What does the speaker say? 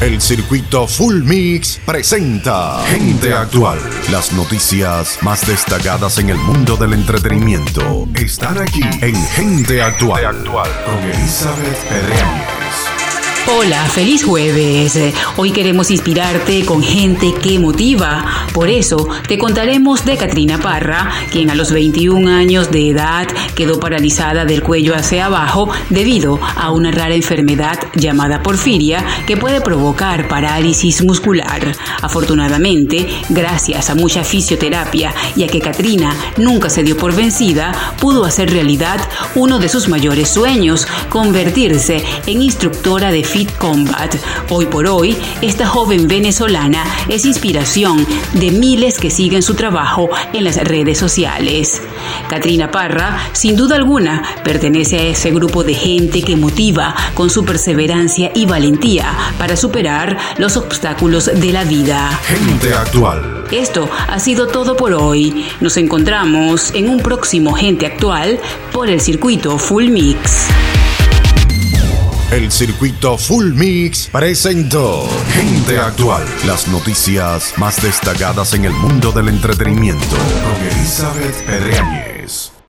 El circuito Full Mix presenta Gente Actual. Las noticias más destacadas en el mundo del entretenimiento están aquí en Gente Actual, con Elizabeth Pedreño. Hola, feliz jueves. Hoy queremos inspirarte con gente que motiva. Por eso te contaremos de Katrina Parra, quien a los 21 años de edad quedó paralizada del cuello hacia abajo debido a una rara enfermedad llamada porfiria que puede provocar parálisis muscular. Afortunadamente, gracias a mucha fisioterapia y a que Katrina nunca se dio por vencida, pudo hacer realidad uno de sus mayores sueños, convertirse en instructora de Fit Combat. Hoy por hoy, esta joven venezolana es inspiración de miles que siguen su trabajo en las redes sociales. Katrina Parra, sin duda alguna, pertenece a ese grupo de gente que motiva con su perseverancia y valentía para superar los obstáculos de la vida. Gente actual. Esto ha sido todo por hoy. Nos encontramos en un próximo Gente Actual por el circuito Full Mix. El circuito Full Mix presentó Gente Actual. Las noticias más destacadas en el mundo del entretenimiento con Elizabeth Pedreñez.